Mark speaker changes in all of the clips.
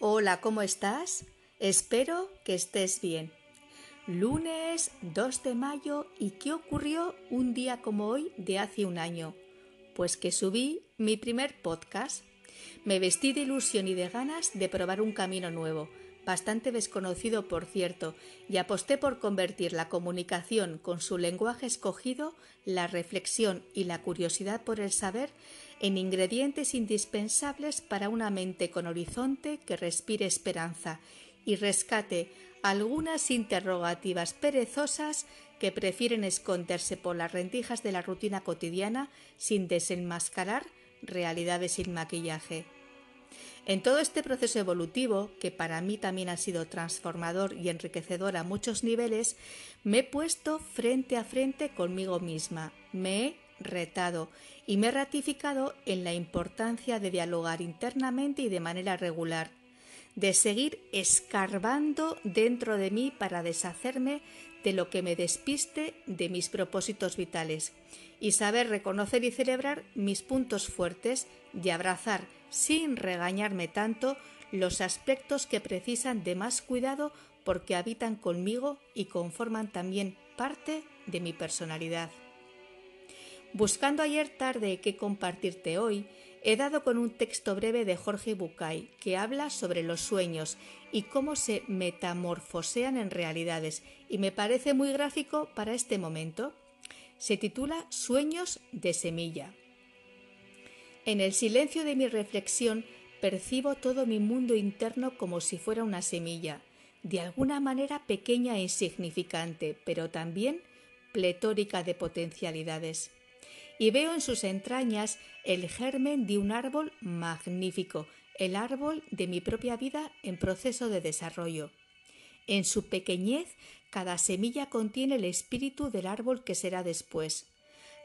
Speaker 1: Hola, ¿cómo estás? Espero que estés bien. Lunes 2 de mayo y ¿qué ocurrió un día como hoy de hace un año? Pues que subí mi primer podcast. Me vestí de ilusión y de ganas de probar un camino nuevo bastante desconocido por cierto, y aposté por convertir la comunicación con su lenguaje escogido, la reflexión y la curiosidad por el saber en ingredientes indispensables para una mente con horizonte que respire esperanza y rescate algunas interrogativas perezosas que prefieren esconderse por las rendijas de la rutina cotidiana sin desenmascarar realidades sin maquillaje. En todo este proceso evolutivo, que para mí también ha sido transformador y enriquecedor a muchos niveles, me he puesto frente a frente conmigo misma, me he retado y me he ratificado en la importancia de dialogar internamente y de manera regular, de seguir escarbando dentro de mí para deshacerme de lo que me despiste de mis propósitos vitales y saber reconocer y celebrar mis puntos fuertes y abrazar sin regañarme tanto los aspectos que precisan de más cuidado porque habitan conmigo y conforman también parte de mi personalidad. Buscando ayer tarde qué compartirte hoy, he dado con un texto breve de Jorge Bucay que habla sobre los sueños y cómo se metamorfosean en realidades y me parece muy gráfico para este momento. Se titula Sueños de semilla. En el silencio de mi reflexión percibo todo mi mundo interno como si fuera una semilla, de alguna manera pequeña e insignificante, pero también pletórica de potencialidades. Y veo en sus entrañas el germen de un árbol magnífico, el árbol de mi propia vida en proceso de desarrollo. En su pequeñez, cada semilla contiene el espíritu del árbol que será después.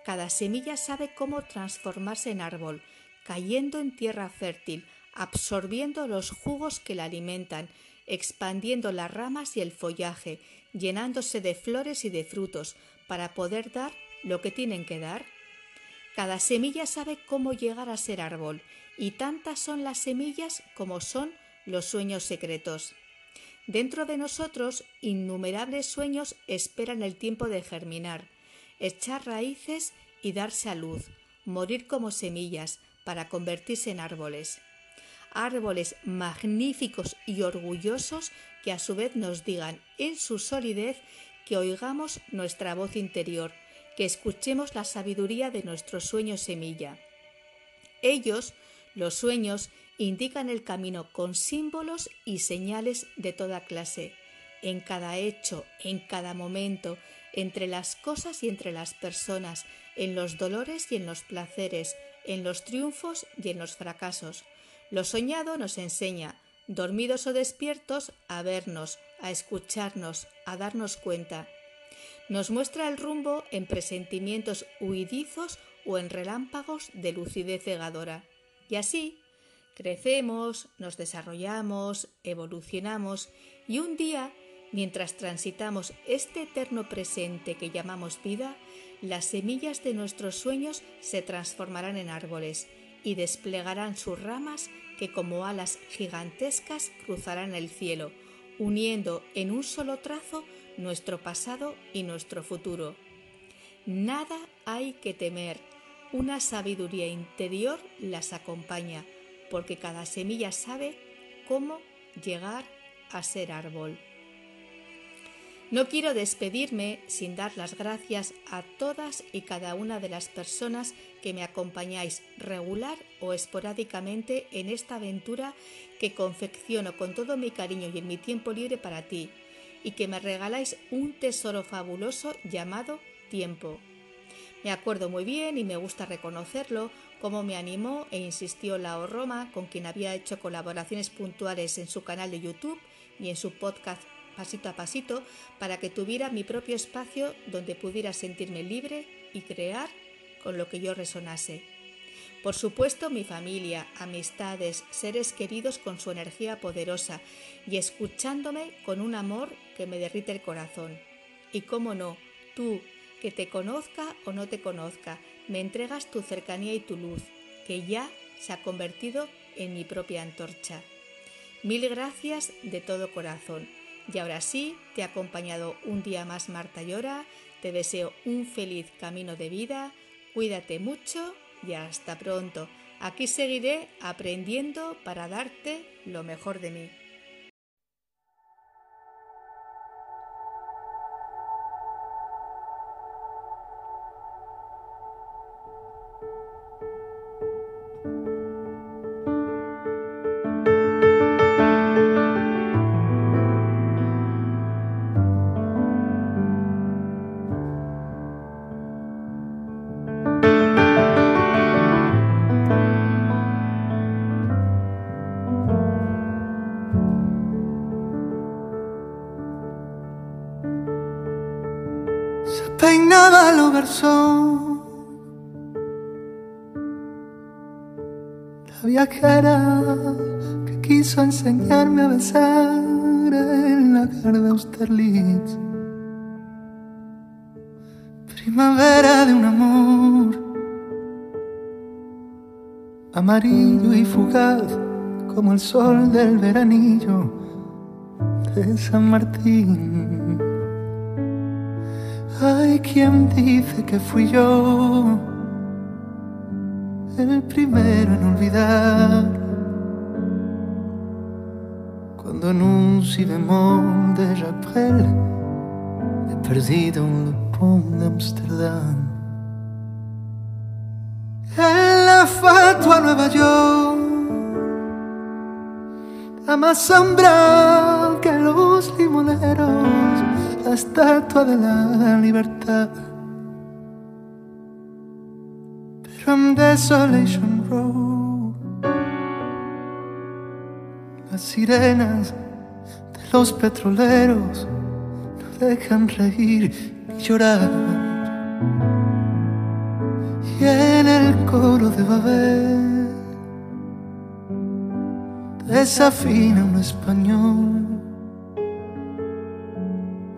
Speaker 1: Cada semilla sabe cómo transformarse en árbol, cayendo en tierra fértil, absorbiendo los jugos que la alimentan, expandiendo las ramas y el follaje, llenándose de flores y de frutos, para poder dar lo que tienen que dar. Cada semilla sabe cómo llegar a ser árbol, y tantas son las semillas como son los sueños secretos. Dentro de nosotros, innumerables sueños esperan el tiempo de germinar echar raíces y darse a luz, morir como semillas para convertirse en árboles. Árboles magníficos y orgullosos que a su vez nos digan en su solidez que oigamos nuestra voz interior, que escuchemos la sabiduría de nuestro sueño semilla. Ellos, los sueños, indican el camino con símbolos y señales de toda clase. En cada hecho, en cada momento, entre las cosas y entre las personas, en los dolores y en los placeres, en los triunfos y en los fracasos. Lo soñado nos enseña, dormidos o despiertos, a vernos, a escucharnos, a darnos cuenta. Nos muestra el rumbo en presentimientos huidizos o en relámpagos de lucidez cegadora. Y así, crecemos, nos desarrollamos, evolucionamos y un día Mientras transitamos este eterno presente que llamamos vida, las semillas de nuestros sueños se transformarán en árboles y desplegarán sus ramas que como alas gigantescas cruzarán el cielo, uniendo en un solo trazo nuestro pasado y nuestro futuro. Nada hay que temer, una sabiduría interior las acompaña, porque cada semilla sabe cómo llegar a ser árbol. No quiero despedirme sin dar las gracias a todas y cada una de las personas que me acompañáis regular o esporádicamente en esta aventura que confecciono con todo mi cariño y en mi tiempo libre para ti, y que me regaláis un tesoro fabuloso llamado tiempo. Me acuerdo muy bien y me gusta reconocerlo cómo me animó e insistió Lao Roma, con quien había hecho colaboraciones puntuales en su canal de YouTube y en su podcast pasito a pasito para que tuviera mi propio espacio donde pudiera sentirme libre y crear con lo que yo resonase. Por supuesto mi familia, amistades, seres queridos con su energía poderosa y escuchándome con un amor que me derrite el corazón. Y cómo no, tú, que te conozca o no te conozca, me entregas tu cercanía y tu luz, que ya se ha convertido en mi propia antorcha. Mil gracias de todo corazón. Y ahora sí, te ha acompañado un día más Marta Llora. Te deseo un feliz camino de vida. Cuídate mucho y hasta pronto. Aquí seguiré aprendiendo para darte lo mejor de mí.
Speaker 2: La viajera que quiso enseñarme a besar en la de Austerlitz. Primavera de un amor amarillo y fugaz como el sol del veranillo de San Martín. Hay quien dice que fui yo el primero en olvidar cuando en un si bemol de Japrel he perdido un Le de Amsterdam. En la fatua Nueva York, a más sombra que los limoneros la estatua de la libertad. Pero en Desolation Road, las sirenas de los petroleros no dejan reír y llorar. Y en el coro de Babel desafina un español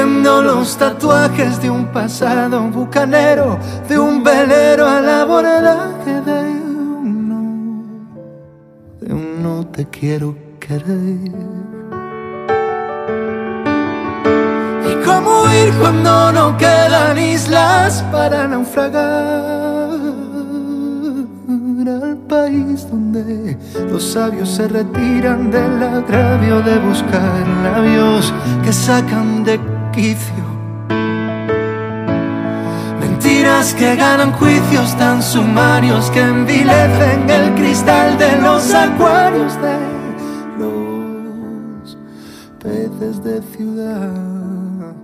Speaker 2: los tatuajes de un pasado bucanero, de un velero al abordaje de uno, de un no te quiero querer. Y cómo ir cuando no quedan islas para naufragar al país donde los sabios se retiran del agravio de buscar labios que sacan de Mentiras que ganan juicios tan sumarios que envilecen el cristal de los acuarios de los peces de ciudad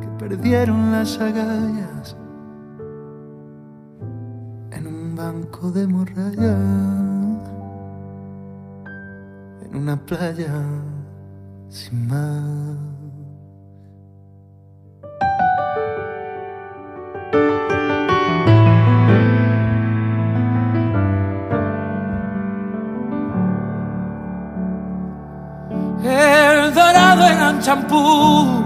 Speaker 2: que perdieron las agallas en un banco de morralla, en una playa sin más. El dorado en champú,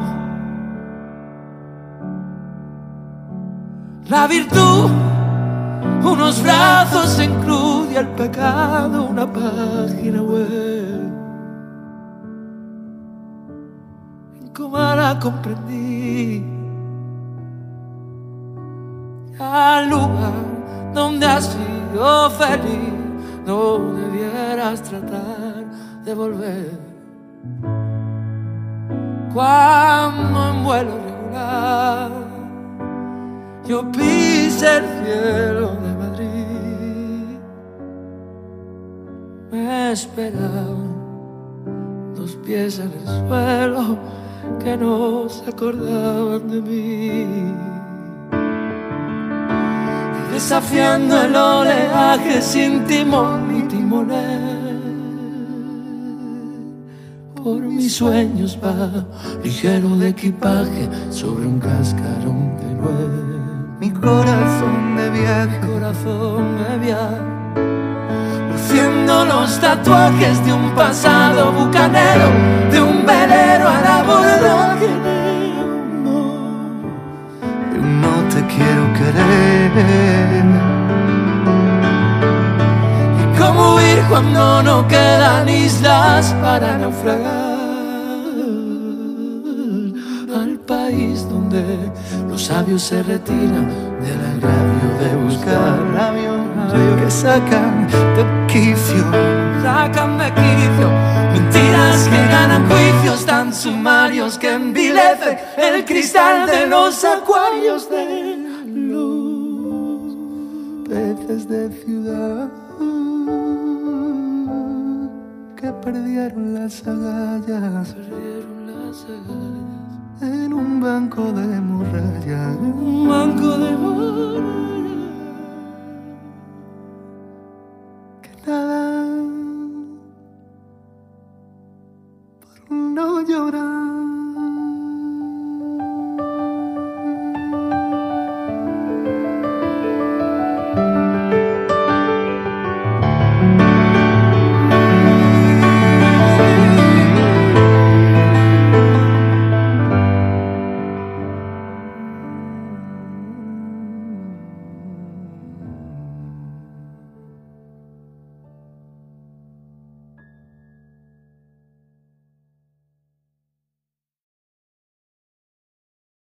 Speaker 2: la virtud, unos brazos en cruz y el pecado, una página web. Comprendí. Al lugar donde has sido feliz, no debieras tratar de volver. Cuando en vuelo regular yo pise el cielo de Madrid, me esperaban dos pies en el suelo que no se acordaban de mí. desafiando el oleaje sin timón ni timonel.
Speaker 3: por mis sueños va, ligero de equipaje sobre un cascarón de nuez. Mi corazón de viaje, corazón de viaje, luciendo los tatuajes de un pasado bucanero, de un velero al abordaje de un no te quiero querer. Y cómo huir cuando no quedan islas para naufragar los sabios se retiran del agravio de buscar labios que sacan de quicio, sacan de quicio. Mentiras que ganan juicios tan sumarios que envilecen el cristal de los acuarios de luz, peces de ciudad que perdieron las agallas, perdieron las agallas. en un banco de muralla,